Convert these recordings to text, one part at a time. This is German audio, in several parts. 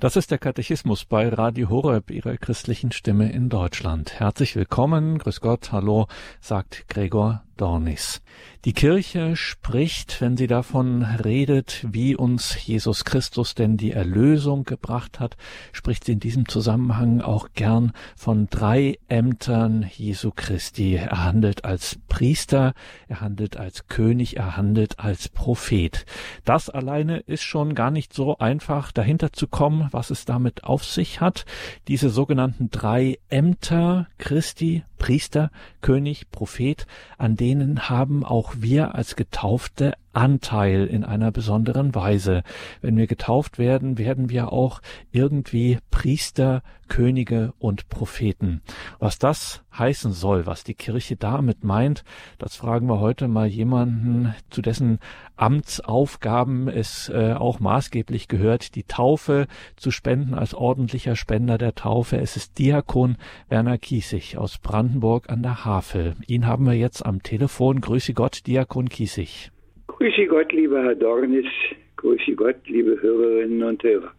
Das ist der Katechismus bei Radio Horeb, Ihrer christlichen Stimme in Deutschland. Herzlich willkommen, grüß Gott, hallo, sagt Gregor Dornis. Die Kirche spricht, wenn sie davon redet, wie uns Jesus Christus denn die Erlösung gebracht hat, spricht sie in diesem Zusammenhang auch gern von drei Ämtern Jesu Christi. Er handelt als Priester, er handelt als König, er handelt als Prophet. Das alleine ist schon gar nicht so einfach, dahinter zu kommen, was es damit auf sich hat. Diese sogenannten drei Ämter Christi, Priester, König, Prophet, an denen haben auch wir als Getaufte Anteil in einer besonderen Weise. Wenn wir getauft werden, werden wir auch irgendwie Priester, Könige und Propheten. Was das heißen soll, was die Kirche damit meint, das fragen wir heute mal jemanden, zu dessen Amtsaufgaben es äh, auch maßgeblich gehört, die Taufe zu spenden als ordentlicher Spender der Taufe. Es ist Diakon Werner Kiesig aus Brandenburg an der Havel. Ihn haben wir jetzt am Telefon. Grüße Gott, Diakon Kiesig. Grüße Gott, lieber Herr Dornis. Grüße Gott, liebe Hörerinnen und Hörer.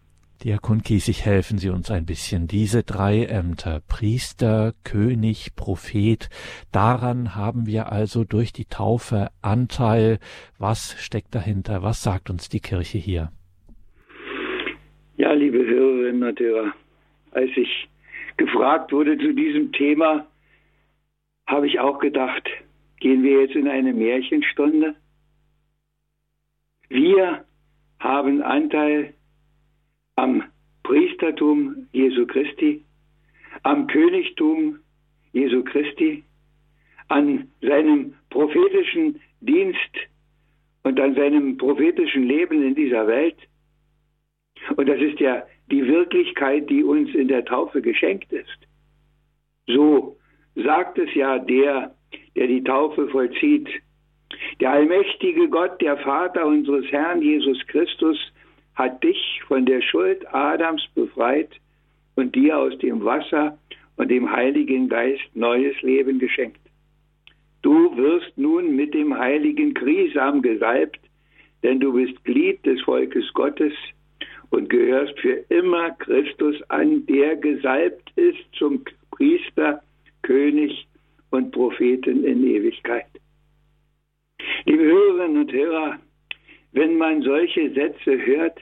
Diakon Kiesig, helfen Sie uns ein bisschen. Diese drei Ämter, Priester, König, Prophet, daran haben wir also durch die Taufe Anteil. Was steckt dahinter? Was sagt uns die Kirche hier? Ja, liebe Hörerinnen und Hörer, als ich gefragt wurde zu diesem Thema, habe ich auch gedacht, gehen wir jetzt in eine Märchenstunde? Wir haben Anteil am Priestertum Jesu Christi, am Königtum Jesu Christi, an seinem prophetischen Dienst und an seinem prophetischen Leben in dieser Welt. Und das ist ja die Wirklichkeit, die uns in der Taufe geschenkt ist. So sagt es ja der, der die Taufe vollzieht. Der allmächtige Gott, der Vater unseres Herrn Jesus Christus, hat dich von der Schuld Adams befreit und dir aus dem Wasser und dem Heiligen Geist neues Leben geschenkt. Du wirst nun mit dem heiligen Krisam gesalbt, denn du bist Glied des Volkes Gottes und gehörst für immer Christus an, der gesalbt ist zum Priester, König und Propheten in Ewigkeit. Liebe Hörerinnen und Hörer, wenn man solche Sätze hört,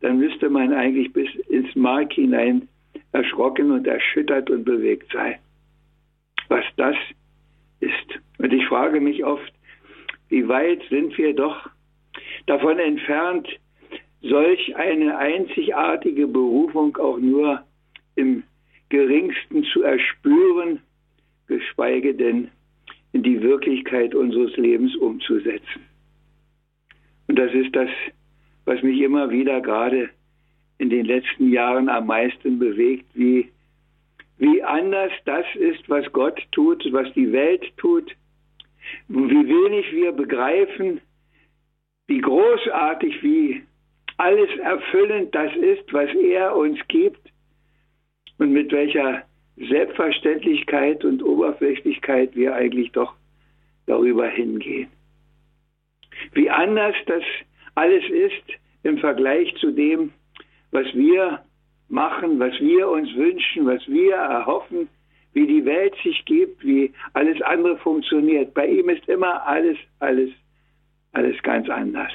dann müsste man eigentlich bis ins Mark hinein erschrocken und erschüttert und bewegt sein. Was das ist. Und ich frage mich oft, wie weit sind wir doch davon entfernt, solch eine einzigartige Berufung auch nur im geringsten zu erspüren, geschweige denn in die Wirklichkeit unseres Lebens umzusetzen. Und das ist das, was mich immer wieder gerade in den letzten Jahren am meisten bewegt, wie, wie anders das ist, was Gott tut, was die Welt tut, wie wenig wir begreifen, wie großartig, wie alles erfüllend das ist, was er uns gibt und mit welcher Selbstverständlichkeit und Oberflächlichkeit wir eigentlich doch darüber hingehen. Wie anders das alles ist im Vergleich zu dem, was wir machen, was wir uns wünschen, was wir erhoffen, wie die Welt sich gibt, wie alles andere funktioniert. Bei ihm ist immer alles, alles, alles ganz anders.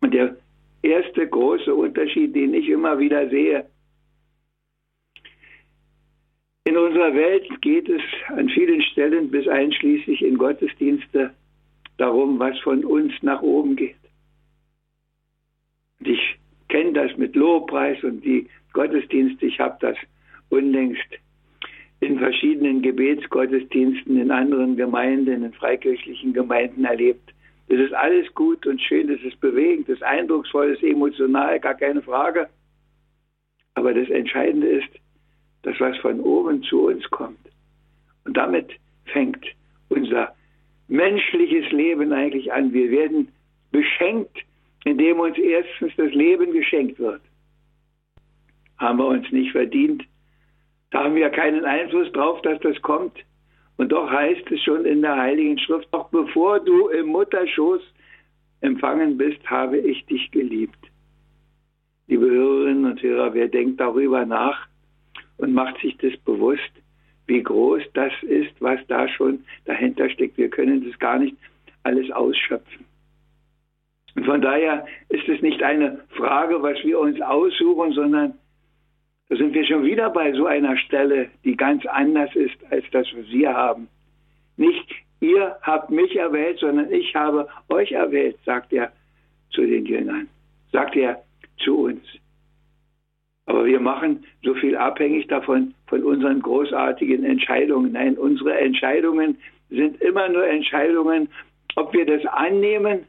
Und der erste große Unterschied, den ich immer wieder sehe, in unserer Welt geht es an vielen Stellen bis einschließlich in Gottesdienste darum, was von uns nach oben geht. Und ich kenne das mit Lobpreis und die Gottesdienste, ich habe das unlängst in verschiedenen Gebetsgottesdiensten in anderen Gemeinden, in freikirchlichen Gemeinden erlebt. Das ist alles gut und schön, das ist bewegend, das ist eindrucksvoll, das ist emotional, gar keine Frage. Aber das Entscheidende ist, das, was von oben zu uns kommt. Und damit fängt unser menschliches Leben eigentlich an. Wir werden beschenkt, indem uns erstens das Leben geschenkt wird. Haben wir uns nicht verdient. Da haben wir keinen Einfluss drauf, dass das kommt. Und doch heißt es schon in der Heiligen Schrift, doch bevor du im Mutterschoß empfangen bist, habe ich dich geliebt. liebe Hörerinnen und Hörer, wer denkt darüber nach und macht sich das bewusst, wie groß das ist, was da schon dahinter steckt. Wir können das gar nicht alles ausschöpfen. Und von daher ist es nicht eine Frage, was wir uns aussuchen, sondern da sind wir schon wieder bei so einer Stelle, die ganz anders ist als das, was wir haben. Nicht ihr habt mich erwählt, sondern ich habe euch erwählt, sagt er zu den Jüngern, sagt er zu uns. Aber wir machen so viel abhängig davon, von unseren großartigen Entscheidungen. Nein, unsere Entscheidungen sind immer nur Entscheidungen, ob wir das annehmen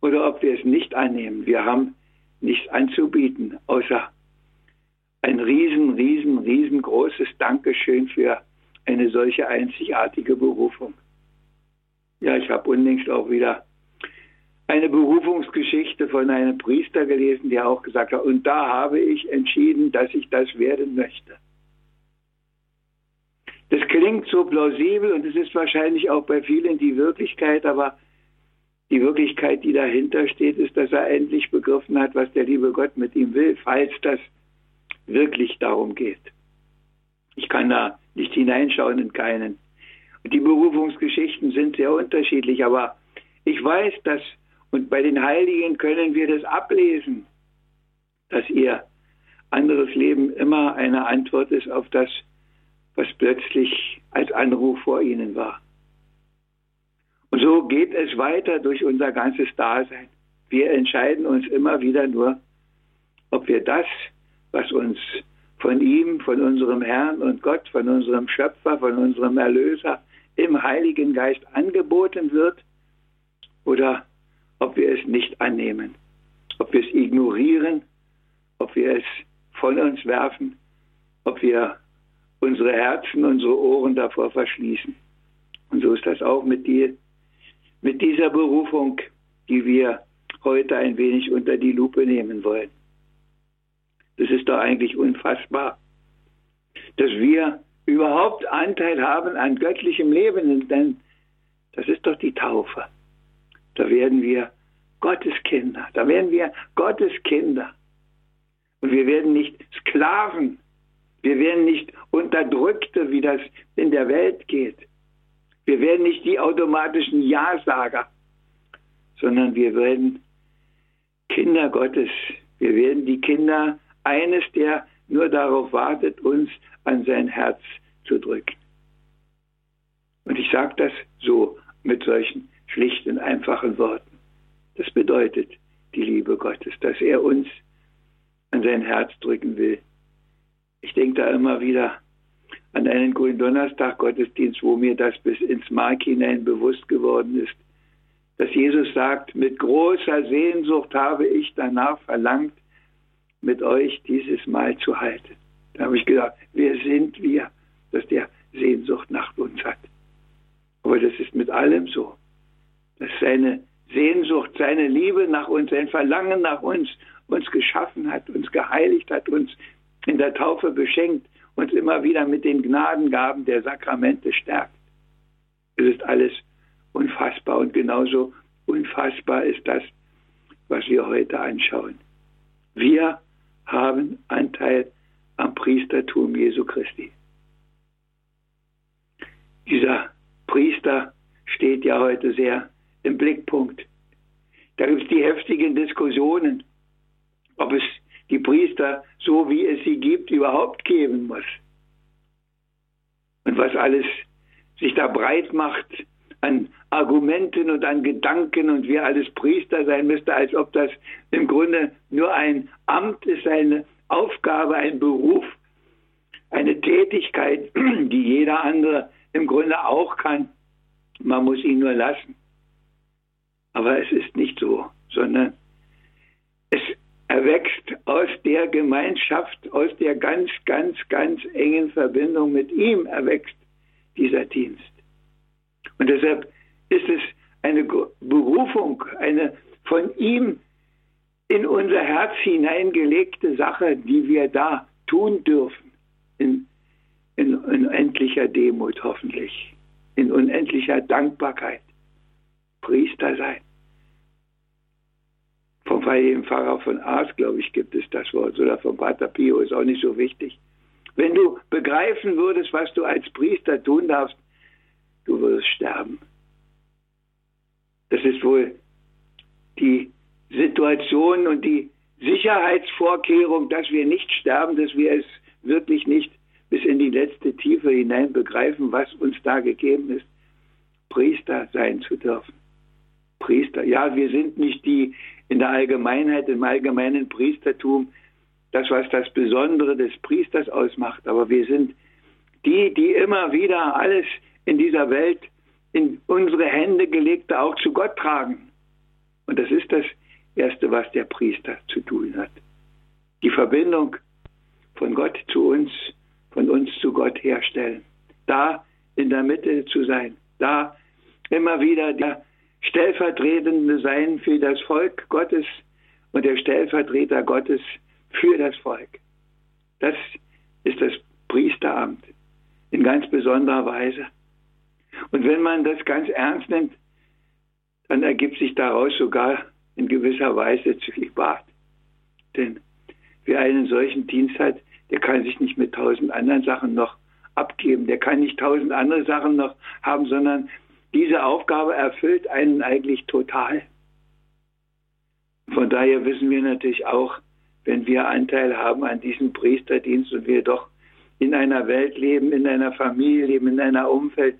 oder ob wir es nicht annehmen. Wir haben nichts anzubieten, außer ein riesen, riesen, riesengroßes Dankeschön für eine solche einzigartige Berufung. Ja, ich habe unlängst auch wieder eine Berufungsgeschichte von einem Priester gelesen, der auch gesagt hat, und da habe ich entschieden, dass ich das werden möchte. Das klingt so plausibel und es ist wahrscheinlich auch bei vielen die Wirklichkeit, aber die Wirklichkeit, die dahinter steht, ist, dass er endlich begriffen hat, was der liebe Gott mit ihm will, falls das wirklich darum geht. Ich kann da nicht hineinschauen in keinen. Und die Berufungsgeschichten sind sehr unterschiedlich, aber ich weiß, dass, und bei den Heiligen können wir das ablesen, dass ihr anderes Leben immer eine Antwort ist auf das, was plötzlich als Anruf vor ihnen war. Und so geht es weiter durch unser ganzes Dasein. Wir entscheiden uns immer wieder nur, ob wir das, was uns von ihm, von unserem Herrn und Gott, von unserem Schöpfer, von unserem Erlöser im Heiligen Geist angeboten wird, oder ob wir es nicht annehmen, ob wir es ignorieren, ob wir es von uns werfen, ob wir unsere Herzen, unsere Ohren davor verschließen. Und so ist das auch mit dir, mit dieser Berufung, die wir heute ein wenig unter die Lupe nehmen wollen. Das ist doch eigentlich unfassbar, dass wir überhaupt Anteil haben an göttlichem Leben, denn das ist doch die Taufe. Da werden wir Gottes Kinder, da werden wir Gottes Kinder. Und wir werden nicht Sklaven, wir werden nicht Unterdrückte, wie das in der Welt geht. Wir werden nicht die automatischen Ja-Sager, sondern wir werden Kinder Gottes. Wir werden die Kinder eines, der nur darauf wartet, uns an sein Herz zu drücken. Und ich sage das so mit solchen schlichten, einfachen Worten. Das bedeutet die Liebe Gottes, dass er uns an sein Herz drücken will. Ich denke da immer wieder an einen grünen Donnerstag Gottesdienst, wo mir das bis ins Mark hinein bewusst geworden ist, dass Jesus sagt, mit großer Sehnsucht habe ich danach verlangt, mit euch dieses Mal zu halten. Da habe ich gedacht, wer sind wir, dass der Sehnsucht nach uns hat? Aber das ist mit allem so, seine Sehnsucht, seine Liebe nach uns, sein Verlangen nach uns uns geschaffen hat, uns geheiligt hat, uns in der Taufe beschenkt, uns immer wieder mit den Gnadengaben der Sakramente stärkt. Es ist alles unfassbar und genauso unfassbar ist das, was wir heute anschauen. Wir haben Anteil am Priestertum Jesu Christi. Dieser Priester steht ja heute sehr im Blickpunkt. Da gibt es die heftigen Diskussionen, ob es die Priester, so wie es sie gibt, überhaupt geben muss. Und was alles sich da breit macht an Argumenten und an Gedanken und wie alles Priester sein müsste, als ob das im Grunde nur ein Amt ist, eine Aufgabe, ein Beruf, eine Tätigkeit, die jeder andere im Grunde auch kann. Man muss ihn nur lassen. Aber es ist nicht so, sondern es erwächst aus der Gemeinschaft, aus der ganz, ganz, ganz engen Verbindung mit ihm erwächst dieser Dienst. Und deshalb ist es eine Berufung, eine von ihm in unser Herz hineingelegte Sache, die wir da tun dürfen, in, in unendlicher Demut hoffentlich, in unendlicher Dankbarkeit. Priester sein vom heiligen Pfarrer von Ars, glaube ich, gibt es das Wort, oder vom Pater Pio, ist auch nicht so wichtig. Wenn du begreifen würdest, was du als Priester tun darfst, du würdest sterben. Das ist wohl die Situation und die Sicherheitsvorkehrung, dass wir nicht sterben, dass wir es wirklich nicht bis in die letzte Tiefe hinein begreifen, was uns da gegeben ist, Priester sein zu dürfen. Priester, ja, wir sind nicht die in der Allgemeinheit, im allgemeinen Priestertum, das, was das Besondere des Priesters ausmacht, aber wir sind die, die immer wieder alles in dieser Welt in unsere Hände gelegte auch zu Gott tragen. Und das ist das Erste, was der Priester zu tun hat. Die Verbindung von Gott zu uns, von uns zu Gott herstellen. Da in der Mitte zu sein. Da immer wieder der Stellvertretende sein für das Volk Gottes und der Stellvertreter Gottes für das Volk. Das ist das Priesteramt in ganz besonderer Weise. Und wenn man das ganz ernst nimmt, dann ergibt sich daraus sogar in gewisser Weise Zölibat. Denn wer einen solchen Dienst hat, der kann sich nicht mit tausend anderen Sachen noch abgeben. Der kann nicht tausend andere Sachen noch haben, sondern diese Aufgabe erfüllt einen eigentlich total. Von daher wissen wir natürlich auch, wenn wir Anteil haben an diesem Priesterdienst und wir doch in einer Welt leben, in einer Familie leben, in einer Umfeld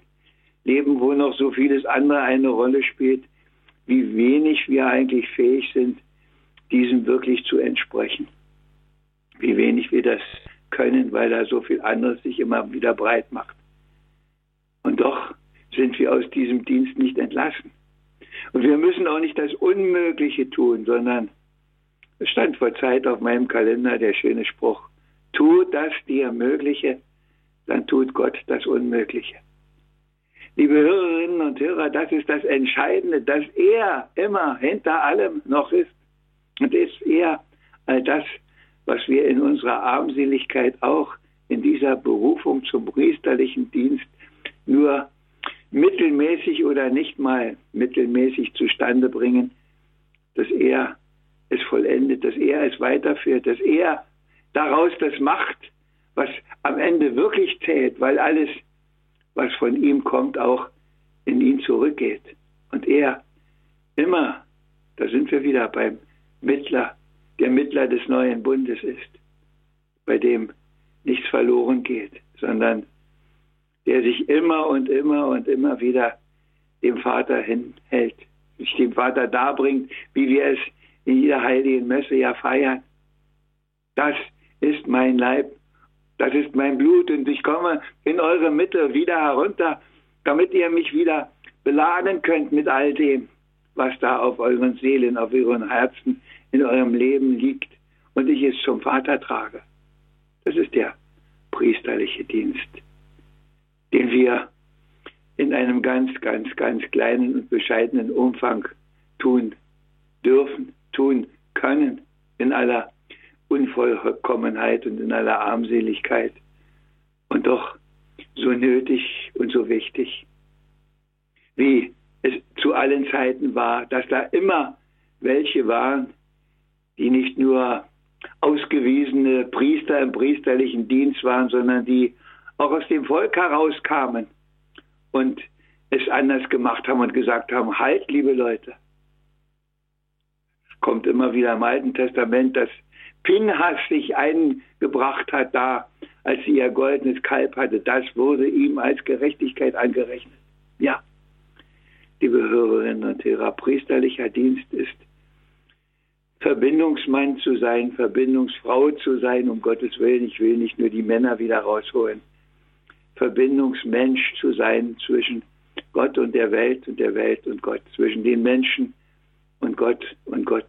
leben, wo noch so vieles andere eine Rolle spielt, wie wenig wir eigentlich fähig sind, diesem wirklich zu entsprechen. Wie wenig wir das können, weil da so viel anderes sich immer wieder breit macht. Und doch sind wir aus diesem Dienst nicht entlassen. Und wir müssen auch nicht das Unmögliche tun, sondern es stand vor Zeit auf meinem Kalender der schöne Spruch, tu das dir Mögliche, dann tut Gott das Unmögliche. Liebe Hörerinnen und Hörer, das ist das Entscheidende, dass er immer hinter allem noch ist. Und ist er all das, was wir in unserer Armseligkeit auch in dieser Berufung zum priesterlichen Dienst nur mittelmäßig oder nicht mal mittelmäßig zustande bringen, dass er es vollendet, dass er es weiterführt, dass er daraus das macht, was am Ende wirklich zählt, weil alles was von ihm kommt, auch in ihn zurückgeht. Und er immer, da sind wir wieder beim Mittler, der Mittler des neuen Bundes ist, bei dem nichts verloren geht, sondern der sich immer und immer und immer wieder dem Vater hinhält, sich dem Vater darbringt, wie wir es in jeder heiligen Messe ja feiern. Das ist mein Leib, das ist mein Blut und ich komme in eure Mitte wieder herunter, damit ihr mich wieder beladen könnt mit all dem, was da auf euren Seelen, auf euren Herzen, in eurem Leben liegt und ich es zum Vater trage. Das ist der priesterliche Dienst, den wir in einem ganz, ganz, ganz kleinen und bescheidenen Umfang tun dürfen, tun können, in aller Unvollkommenheit und in aller Armseligkeit. Und doch so nötig und so wichtig, wie es zu allen Zeiten war, dass da immer welche waren, die nicht nur ausgewiesene Priester im priesterlichen Dienst waren, sondern die auch aus dem Volk herauskamen und es anders gemacht haben und gesagt haben, halt, liebe Leute. Kommt immer wieder im Alten Testament, dass Pinhas sich eingebracht hat da, als sie ihr goldenes Kalb hatte, das wurde ihm als Gerechtigkeit angerechnet. Ja, liebe Hörerinnen und Hörer, priesterlicher Dienst ist Verbindungsmann zu sein, Verbindungsfrau zu sein, um Gottes Willen, ich will nicht nur die Männer wieder rausholen, Verbindungsmensch zu sein zwischen Gott und der Welt und der Welt und Gott, zwischen den Menschen und Gott und Gott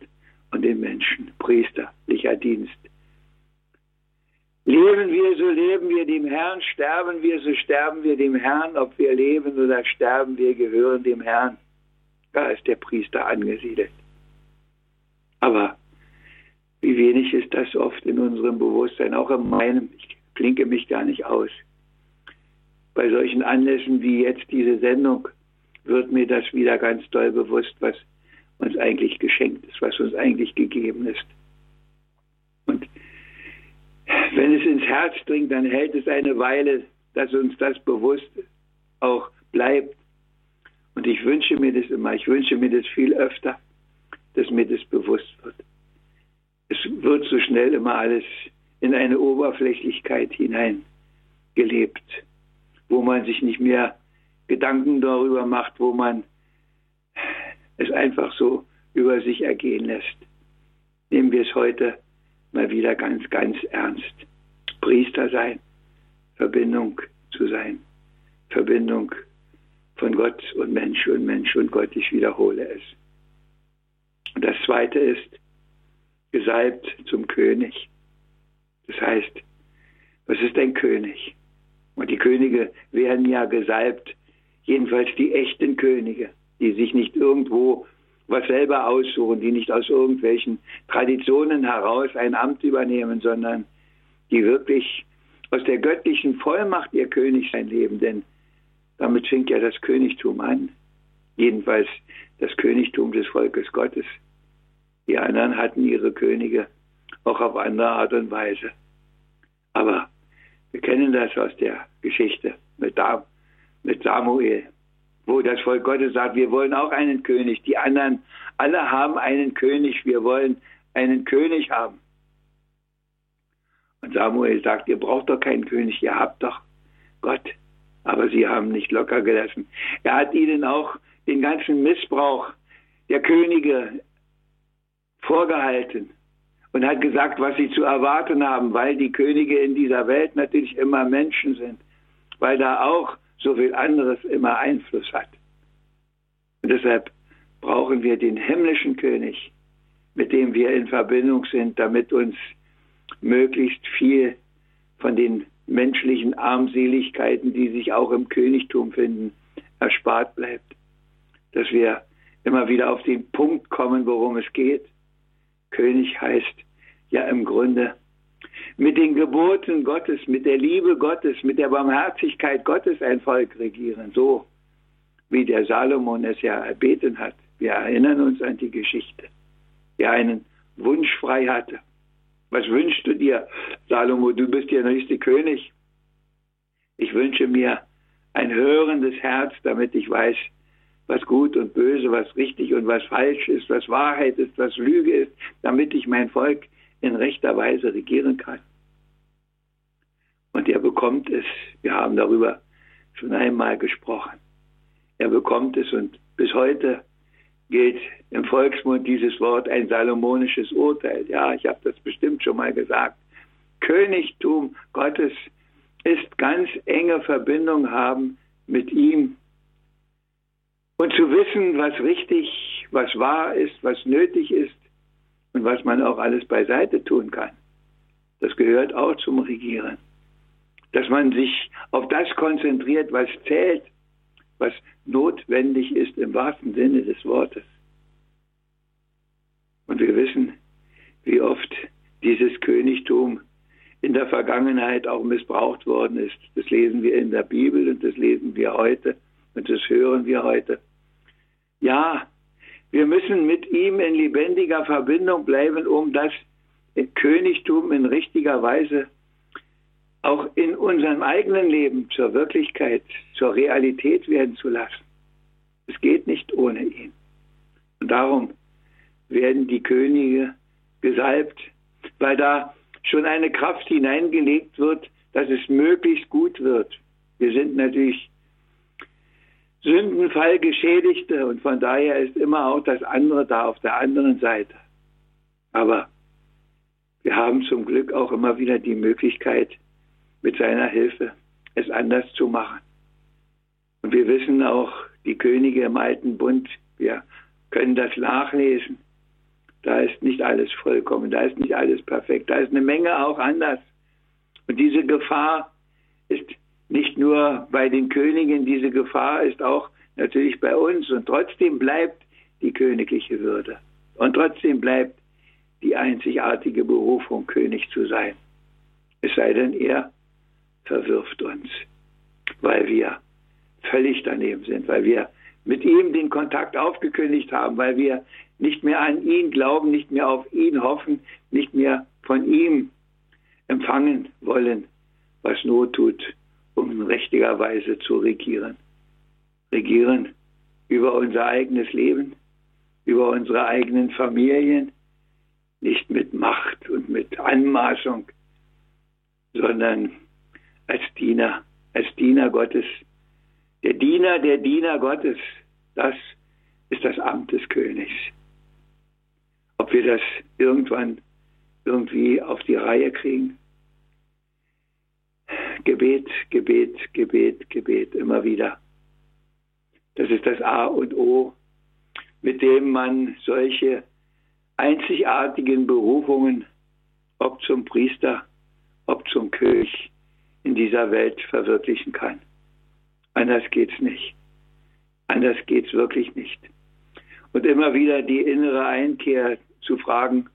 und den Menschen. Priesterlicher Dienst. Leben wir, so leben wir dem Herrn, sterben wir, so sterben wir dem Herrn, ob wir leben oder sterben, wir gehören dem Herrn. Da ist der Priester angesiedelt. Aber wie wenig ist das oft in unserem Bewusstsein, auch in meinem, ich klinke mich gar nicht aus. Bei solchen Anlässen wie jetzt diese Sendung wird mir das wieder ganz doll bewusst, was uns eigentlich geschenkt ist, was uns eigentlich gegeben ist. Und wenn es ins Herz dringt, dann hält es eine Weile, dass uns das bewusst auch bleibt. Und ich wünsche mir das immer, ich wünsche mir das viel öfter, dass mir das bewusst wird. Es wird so schnell immer alles in eine Oberflächlichkeit hineingelebt, wo man sich nicht mehr Gedanken darüber macht, wo man es einfach so über sich ergehen lässt. Nehmen wir es heute mal wieder ganz, ganz ernst. Priester sein, Verbindung zu sein, Verbindung von Gott und Mensch und Mensch und Gott, ich wiederhole es. Und das zweite ist, gesalbt zum König. Das heißt, was ist ein König? Und die Könige werden ja gesalbt, jedenfalls die echten Könige, die sich nicht irgendwo was selber aussuchen, die nicht aus irgendwelchen Traditionen heraus ein Amt übernehmen, sondern die wirklich aus der göttlichen Vollmacht ihr König sein leben. Denn damit fängt ja das Königtum an. Jedenfalls das Königtum des Volkes Gottes. Die anderen hatten ihre Könige auch auf andere Art und Weise. Aber wir kennen das aus der Geschichte mit, Samuel, wo das Volk Gottes sagt, wir wollen auch einen König. Die anderen, alle haben einen König, wir wollen einen König haben. Und Samuel sagt, ihr braucht doch keinen König, ihr habt doch Gott. Aber sie haben nicht locker gelassen. Er hat ihnen auch den ganzen Missbrauch der Könige vorgehalten und hat gesagt, was sie zu erwarten haben, weil die Könige in dieser Welt natürlich immer Menschen sind, weil da auch so viel anderes immer Einfluss hat. Und deshalb brauchen wir den himmlischen König, mit dem wir in Verbindung sind, damit uns möglichst viel von den menschlichen Armseligkeiten, die sich auch im Königtum finden, erspart bleibt. Dass wir immer wieder auf den Punkt kommen, worum es geht König heißt ja im Grunde mit den Geboten Gottes, mit der Liebe Gottes, mit der Barmherzigkeit Gottes ein Volk regieren, so wie der Salomon es ja erbeten hat. Wir erinnern uns an die Geschichte, der einen Wunsch frei hatte. Was wünschst du dir, Salomo? Du bist der nächste König. Ich wünsche mir ein hörendes Herz, damit ich weiß, was gut und böse, was richtig und was falsch ist, was Wahrheit ist, was Lüge ist, damit ich mein Volk in rechter Weise regieren kann. Und er bekommt es, wir haben darüber schon einmal gesprochen, er bekommt es und bis heute gilt im Volksmund dieses Wort ein salomonisches Urteil. Ja, ich habe das bestimmt schon mal gesagt. Königtum Gottes ist ganz enge Verbindung haben mit ihm und zu wissen, was richtig, was wahr ist, was nötig ist und was man auch alles beiseite tun kann. Das gehört auch zum Regieren. Dass man sich auf das konzentriert, was zählt, was notwendig ist im wahrsten Sinne des Wortes. Und wir wissen, wie oft dieses Königtum in der Vergangenheit auch missbraucht worden ist. Das lesen wir in der Bibel und das lesen wir heute und das hören wir heute. Ja, wir müssen mit ihm in lebendiger Verbindung bleiben, um das Königtum in richtiger Weise auch in unserem eigenen Leben zur Wirklichkeit, zur Realität werden zu lassen. Es geht nicht ohne ihn. Und darum werden die Könige gesalbt, weil da schon eine Kraft hineingelegt wird, dass es möglichst gut wird. Wir sind natürlich Sündenfall Geschädigte und von daher ist immer auch das andere da auf der anderen Seite. Aber wir haben zum Glück auch immer wieder die Möglichkeit, mit seiner Hilfe es anders zu machen. Und wir wissen auch, die Könige im Alten Bund, wir können das nachlesen. Da ist nicht alles vollkommen, da ist nicht alles perfekt, da ist eine Menge auch anders. Und diese Gefahr ist nicht nur bei den Königen, diese Gefahr ist auch natürlich bei uns. Und trotzdem bleibt die königliche Würde. Und trotzdem bleibt die einzigartige Berufung, König zu sein. Es sei denn, er verwirft uns, weil wir völlig daneben sind, weil wir mit ihm den Kontakt aufgekündigt haben, weil wir nicht mehr an ihn glauben, nicht mehr auf ihn hoffen, nicht mehr von ihm empfangen wollen, was Not tut, um in richtiger Weise zu regieren. Regieren über unser eigenes Leben, über unsere eigenen Familien, nicht mit Macht und mit Anmaßung, sondern als Diener, als Diener Gottes. Der Diener, der Diener Gottes, das ist das Amt des Königs. Ob wir das irgendwann irgendwie auf die Reihe kriegen? Gebet, Gebet, Gebet, Gebet, immer wieder. Das ist das A und O, mit dem man solche einzigartigen Berufungen, ob zum Priester, ob zum König, in dieser Welt verwirklichen kann. Anders geht's nicht. Anders geht's wirklich nicht. Und immer wieder die innere Einkehr zu fragen,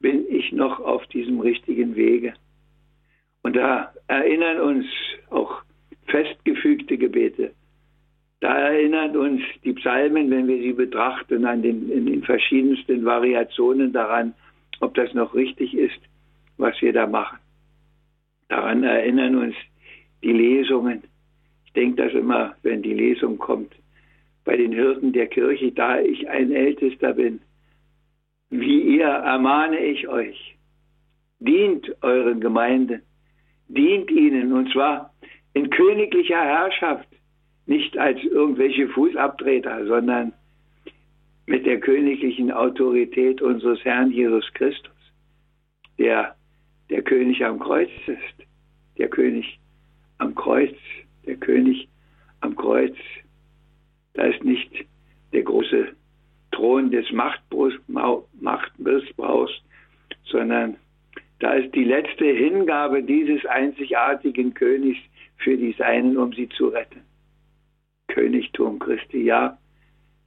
bin ich noch auf diesem richtigen Wege? Und da erinnern uns auch festgefügte Gebete. Da erinnern uns die Psalmen, wenn wir sie betrachten, an den, in den verschiedensten Variationen daran, ob das noch richtig ist, was wir da machen. Daran erinnern uns die Lesungen. Ich denke das immer, wenn die Lesung kommt, bei den Hirten der Kirche, da ich ein Ältester bin, wie ihr ermahne ich euch, dient euren Gemeinden, dient ihnen, und zwar in königlicher Herrschaft, nicht als irgendwelche Fußabtreter, sondern mit der königlichen Autorität unseres Herrn Jesus Christus, der der König am Kreuz ist, der König am Kreuz, der König am Kreuz. Da ist nicht der große Thron des Machtmissbrauchs, sondern da ist die letzte Hingabe dieses einzigartigen Königs für die Seinen, um sie zu retten. Königtum Christi, ja,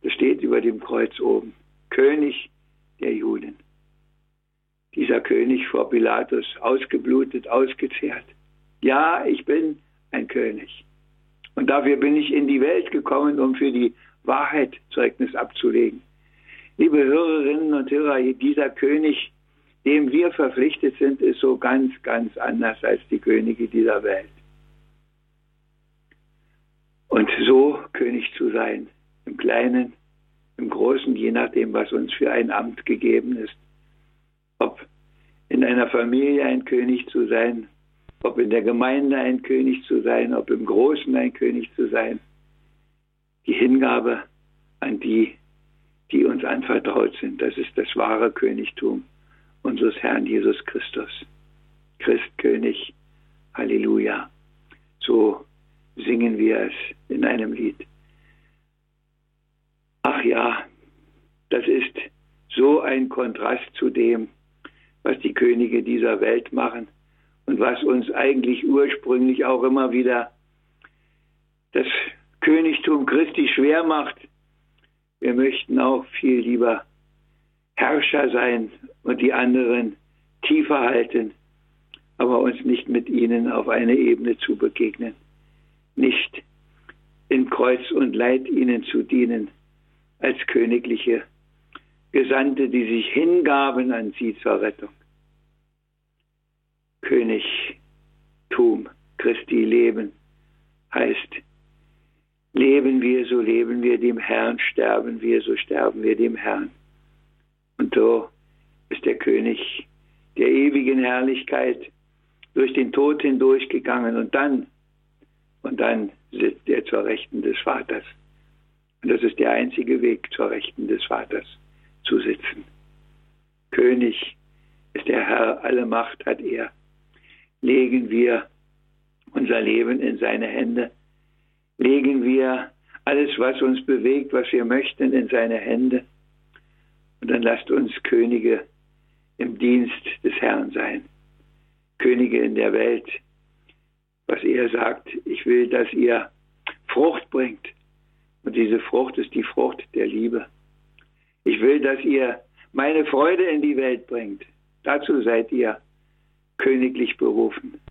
das steht über dem Kreuz oben. König der Juden. Dieser König vor Pilatus, ausgeblutet, ausgezehrt. Ja, ich bin ein König. Und dafür bin ich in die Welt gekommen, um für die Wahrheit Zeugnis abzulegen. Liebe Hörerinnen und Hörer, dieser König, dem wir verpflichtet sind, ist so ganz, ganz anders als die Könige dieser Welt. Und so König zu sein, im Kleinen, im Großen, je nachdem, was uns für ein Amt gegeben ist. Ob in einer Familie ein König zu sein, ob in der Gemeinde ein König zu sein, ob im Großen ein König zu sein. Die Hingabe an die, die uns anvertraut sind, das ist das wahre Königtum unseres Herrn Jesus Christus. Christkönig, Halleluja. So singen wir es in einem Lied. Ach ja, das ist so ein Kontrast zu dem, was die Könige dieser Welt machen und was uns eigentlich ursprünglich auch immer wieder das Königtum Christi schwer macht. Wir möchten auch viel lieber Herrscher sein und die anderen tiefer halten, aber uns nicht mit ihnen auf eine Ebene zu begegnen, nicht in Kreuz und Leid ihnen zu dienen als königliche Gesandte, die sich hingaben an sie zur Rettung. Königtum Christi leben heißt, leben wir, so leben wir dem Herrn, sterben wir, so sterben wir dem Herrn. Und so ist der König der ewigen Herrlichkeit durch den Tod hindurchgegangen und dann, und dann sitzt er zur Rechten des Vaters. Und das ist der einzige Weg zur Rechten des Vaters, zu sitzen. König ist der Herr, alle Macht hat er legen wir unser Leben in seine Hände, legen wir alles, was uns bewegt, was wir möchten, in seine Hände. Und dann lasst uns Könige im Dienst des Herrn sein, Könige in der Welt. Was er sagt, ich will, dass ihr Frucht bringt. Und diese Frucht ist die Frucht der Liebe. Ich will, dass ihr meine Freude in die Welt bringt. Dazu seid ihr königlich berufen.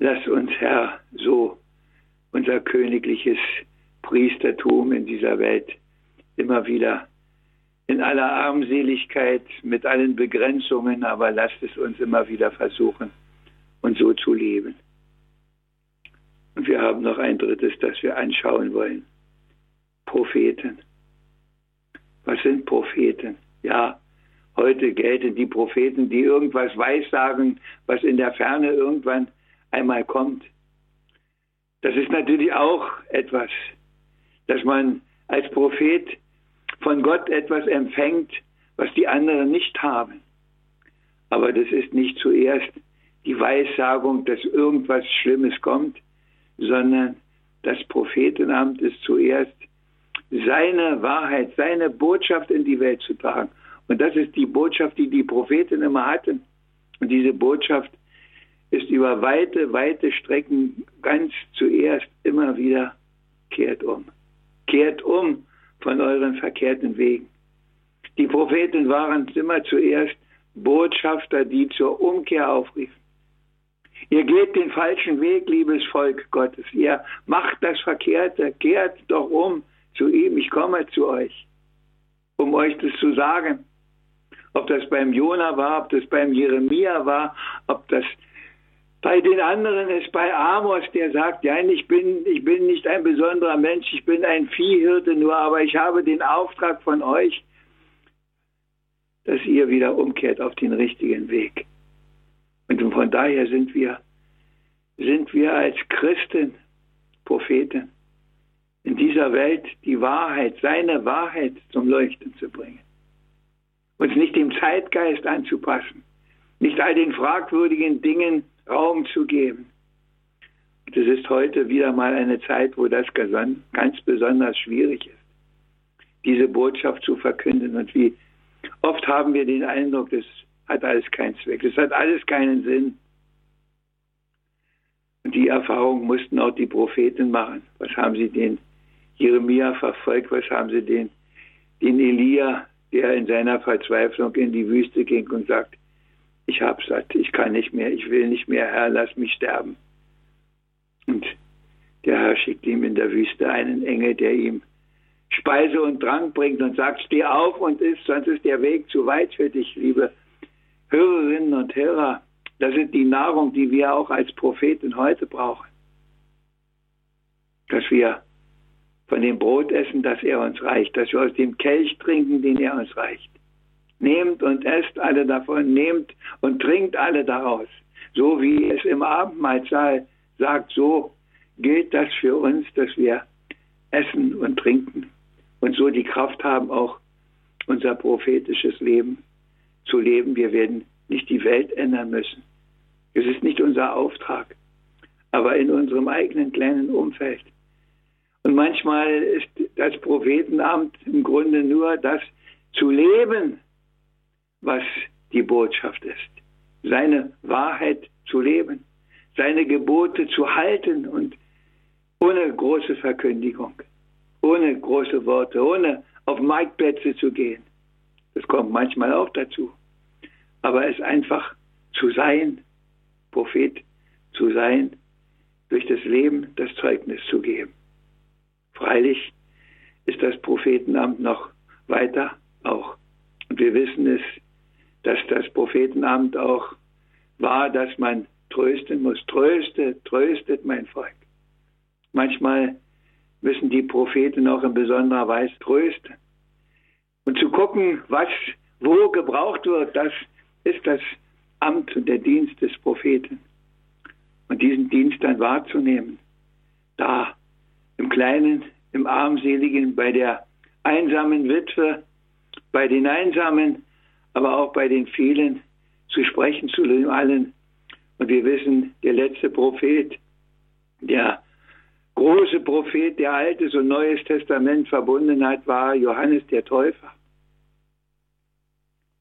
Lass uns, Herr, so unser königliches Priestertum in dieser Welt immer wieder in aller Armseligkeit, mit allen Begrenzungen, aber lasst es uns immer wieder versuchen und so zu leben. Und wir haben noch ein drittes, das wir anschauen wollen. Propheten. Was sind Propheten? Ja, heute gelten die Propheten, die irgendwas weissagen, was in der Ferne irgendwann einmal kommt. Das ist natürlich auch etwas, dass man als Prophet von Gott etwas empfängt, was die anderen nicht haben. Aber das ist nicht zuerst die Weissagung, dass irgendwas Schlimmes kommt, sondern das Prophetenamt ist zuerst seine Wahrheit, seine Botschaft in die Welt zu tragen. Und das ist die Botschaft, die die Propheten immer hatten. Und diese Botschaft ist über weite, weite Strecken ganz zuerst immer wieder kehrt um. Kehrt um von euren verkehrten Wegen. Die Propheten waren immer zuerst Botschafter, die zur Umkehr aufriefen. Ihr geht den falschen Weg, liebes Volk Gottes. Ihr macht das Verkehrte, kehrt doch um zu ihm. Ich komme zu euch, um euch das zu sagen. Ob das beim Jona war, ob das beim Jeremia war, ob das bei den anderen ist bei Amos, der sagt, ja, ich bin, ich bin nicht ein besonderer Mensch, ich bin ein Viehhirte nur, aber ich habe den Auftrag von euch, dass ihr wieder umkehrt auf den richtigen Weg. Und von daher sind wir, sind wir als Christen, Propheten, in dieser Welt die Wahrheit, seine Wahrheit zum Leuchten zu bringen. Uns nicht dem Zeitgeist anzupassen, nicht all den fragwürdigen Dingen Raum zu geben. Das ist heute wieder mal eine Zeit, wo das ganz besonders schwierig ist, diese Botschaft zu verkünden. Und wie oft haben wir den Eindruck, das hat alles keinen Zweck, das hat alles keinen Sinn. Und die Erfahrung mussten auch die Propheten machen. Was haben sie den Jeremia verfolgt? Was haben sie den, den Elia, der in seiner Verzweiflung in die Wüste ging und sagt, ich habe satt, ich kann nicht mehr, ich will nicht mehr, Herr, lass mich sterben. Und der Herr schickt ihm in der Wüste einen Engel, der ihm Speise und Trank bringt und sagt, steh auf und iss, sonst ist der Weg zu weit für dich, liebe Hörerinnen und Hörer. Das ist die Nahrung, die wir auch als Propheten heute brauchen. Dass wir von dem Brot essen, das er uns reicht, dass wir aus dem Kelch trinken, den er uns reicht. Nehmt und esst alle davon, nehmt und trinkt alle daraus. So wie es im Abendmahlsaal sagt, so gilt das für uns, dass wir essen und trinken und so die Kraft haben, auch unser prophetisches Leben zu leben. Wir werden nicht die Welt ändern müssen. Es ist nicht unser Auftrag, aber in unserem eigenen kleinen Umfeld. Und manchmal ist das Prophetenamt im Grunde nur das zu leben, was die Botschaft ist. Seine Wahrheit zu leben, seine Gebote zu halten und ohne große Verkündigung, ohne große Worte, ohne auf Marktplätze zu gehen. Das kommt manchmal auch dazu. Aber es einfach zu sein, Prophet zu sein, durch das Leben das Zeugnis zu geben. Freilich ist das Prophetenamt noch weiter auch. Und wir wissen es dass das Prophetenamt auch war, dass man trösten muss. Tröstet, tröstet mein Volk. Manchmal müssen die Propheten auch in besonderer Weise trösten. Und zu gucken, was wo gebraucht wird, das ist das Amt und der Dienst des Propheten. Und diesen Dienst dann wahrzunehmen, da im Kleinen, im Armseligen, bei der einsamen Witwe, bei den Einsamen, aber auch bei den vielen zu sprechen zu dem allen. Und wir wissen, der letzte Prophet, der große Prophet, der Altes und Neues Testament verbunden hat, war Johannes der Täufer.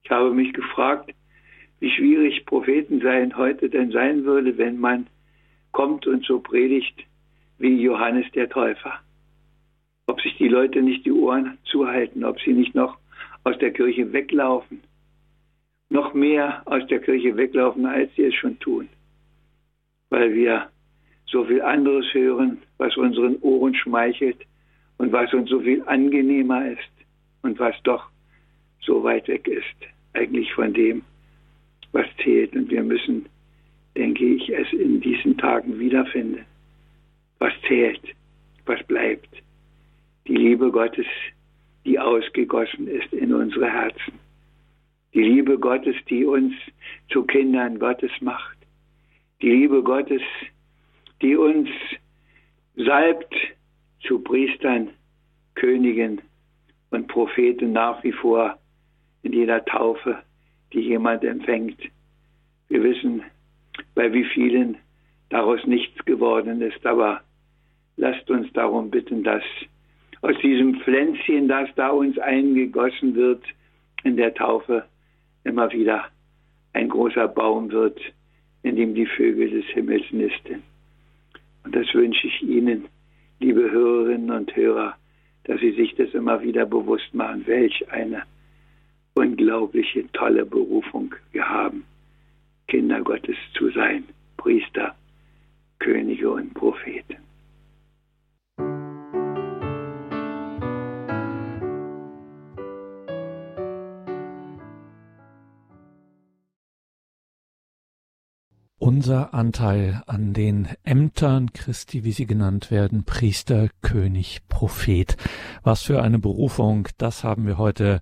Ich habe mich gefragt, wie schwierig Propheten sein heute denn sein würde, wenn man kommt und so predigt wie Johannes der Täufer. Ob sich die Leute nicht die Ohren zuhalten, ob sie nicht noch aus der Kirche weglaufen noch mehr aus der Kirche weglaufen, als sie es schon tun, weil wir so viel anderes hören, was unseren Ohren schmeichelt, und was uns so viel angenehmer ist und was doch so weit weg ist, eigentlich von dem, was zählt. Und wir müssen, denke ich, es in diesen Tagen wiederfinden. Was zählt, was bleibt. Die Liebe Gottes, die ausgegossen ist in unsere Herzen. Die Liebe Gottes, die uns zu Kindern Gottes macht. Die Liebe Gottes, die uns salbt zu Priestern, Königen und Propheten nach wie vor in jeder Taufe, die jemand empfängt. Wir wissen, bei wie vielen daraus nichts geworden ist, aber lasst uns darum bitten, dass aus diesem Pflänzchen, das da uns eingegossen wird in der Taufe, immer wieder ein großer Baum wird, in dem die Vögel des Himmels nisten. Und das wünsche ich Ihnen, liebe Hörerinnen und Hörer, dass Sie sich das immer wieder bewusst machen, welch eine unglaubliche, tolle Berufung wir haben, Kinder Gottes zu sein, Priester, Könige und Propheten. Unser Anteil an den Ämtern Christi, wie sie genannt werden, Priester, König, Prophet. Was für eine Berufung, das haben wir heute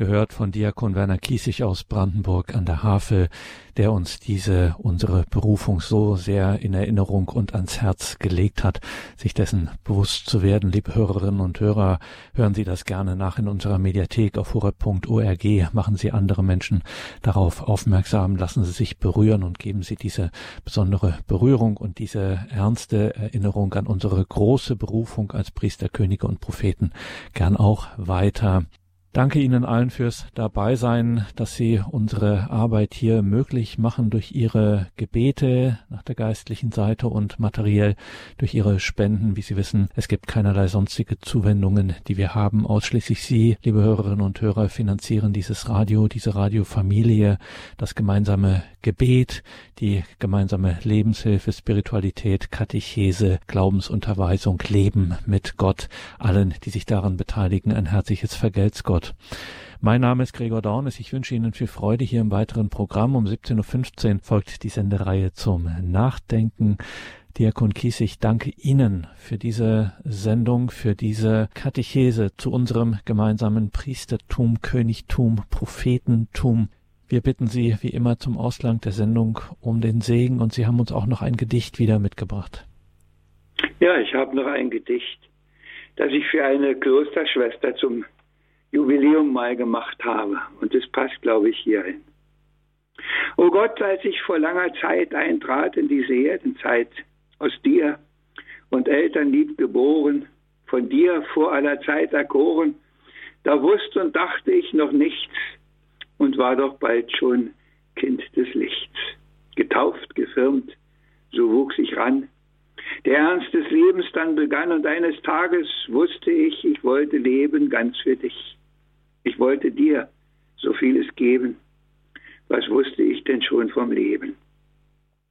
gehört von Diakon Werner Kiesig aus Brandenburg an der Havel, der uns diese, unsere Berufung so sehr in Erinnerung und ans Herz gelegt hat, sich dessen bewusst zu werden. Liebe Hörerinnen und Hörer, hören Sie das gerne nach in unserer Mediathek auf horeb.org. Machen Sie andere Menschen darauf aufmerksam, lassen Sie sich berühren und geben Sie diese besondere Berührung und diese ernste Erinnerung an unsere große Berufung als Priester, Könige und Propheten gern auch weiter. Danke Ihnen allen fürs Dabeisein, dass Sie unsere Arbeit hier möglich machen durch Ihre Gebete nach der geistlichen Seite und materiell durch Ihre Spenden. Wie Sie wissen, es gibt keinerlei sonstige Zuwendungen, die wir haben. Ausschließlich Sie, liebe Hörerinnen und Hörer, finanzieren dieses Radio, diese Radiofamilie, das gemeinsame Gebet, die gemeinsame Lebenshilfe, Spiritualität, Katechese, Glaubensunterweisung, Leben mit Gott. Allen, die sich daran beteiligen, ein herzliches Vergelt's. Gott. Mein Name ist Gregor Dornes. Ich wünsche Ihnen viel Freude hier im weiteren Programm. Um 17.15 Uhr folgt die Sendereihe zum Nachdenken. Diakon Kies, ich danke Ihnen für diese Sendung, für diese Katechese zu unserem gemeinsamen Priestertum, Königtum, Prophetentum. Wir bitten Sie wie immer zum Ausgang der Sendung um den Segen und Sie haben uns auch noch ein Gedicht wieder mitgebracht. Ja, ich habe noch ein Gedicht, das ich für eine Klosterschwester zum Jubiläum mal gemacht habe. Und das passt, glaube ich, hierhin. O Gott, als ich vor langer Zeit eintrat in diese Erdenzeit, aus dir und Elternlieb geboren, von dir vor aller Zeit erkoren, da wusste und dachte ich noch nichts und war doch bald schon Kind des Lichts. Getauft, gefirmt, so wuchs ich ran. Der Ernst des Lebens dann begann und eines Tages wusste ich, ich wollte leben ganz für dich. Ich wollte dir so vieles geben. Was wusste ich denn schon vom Leben?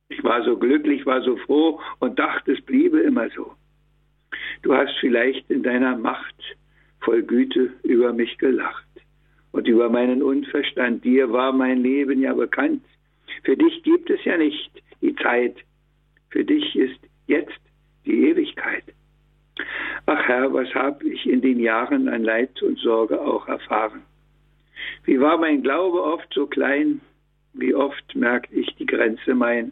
Ich war so glücklich, war so froh und dachte, es bliebe immer so. Du hast vielleicht in deiner Macht voll Güte über mich gelacht und über meinen Unverstand. Dir war mein Leben ja bekannt. Für dich gibt es ja nicht die Zeit. Für dich ist jetzt die Ewigkeit. Ach Herr, was hab ich in den Jahren an Leid und Sorge auch erfahren? Wie war mein Glaube oft so klein, wie oft merkte ich die Grenze mein,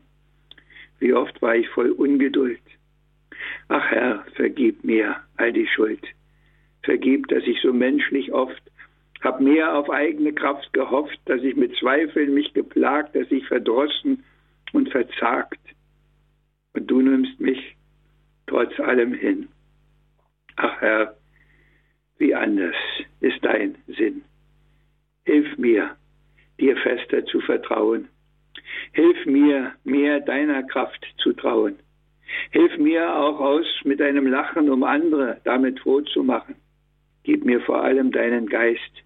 wie oft war ich voll Ungeduld. Ach Herr, vergib mir all die Schuld. Vergib, dass ich so menschlich oft hab mehr auf eigene Kraft gehofft, dass ich mit Zweifeln mich geplagt, dass ich verdrossen und verzagt. Und du nimmst mich trotz allem hin. Ach Herr, wie anders ist dein Sinn. Hilf mir, dir fester zu vertrauen. Hilf mir, mehr deiner Kraft zu trauen. Hilf mir auch aus mit deinem Lachen, um andere damit froh zu machen. Gib mir vor allem deinen Geist,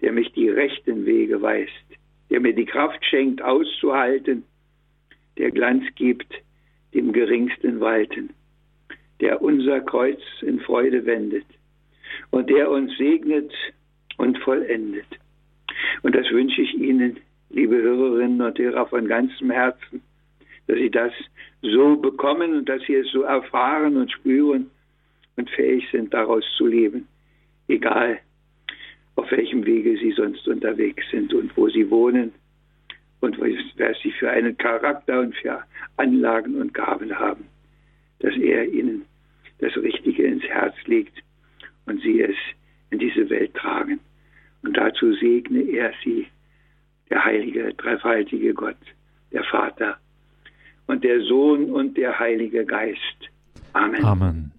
der mich die rechten Wege weist, der mir die Kraft schenkt, auszuhalten, der Glanz gibt, dem geringsten walten der unser Kreuz in Freude wendet, und der uns segnet und vollendet. Und das wünsche ich Ihnen, liebe Hörerinnen und Hörer, von ganzem Herzen, dass Sie das so bekommen und dass Sie es so erfahren und spüren und fähig sind, daraus zu leben, egal auf welchem Wege Sie sonst unterwegs sind und wo Sie wohnen und was Sie für einen Charakter und für Anlagen und Gaben haben, dass er Ihnen das Richtige ins Herz legt und Sie es in diese Welt tragen. Und dazu segne er Sie, der heilige, dreifaltige Gott, der Vater und der Sohn und der Heilige Geist. Amen. Amen.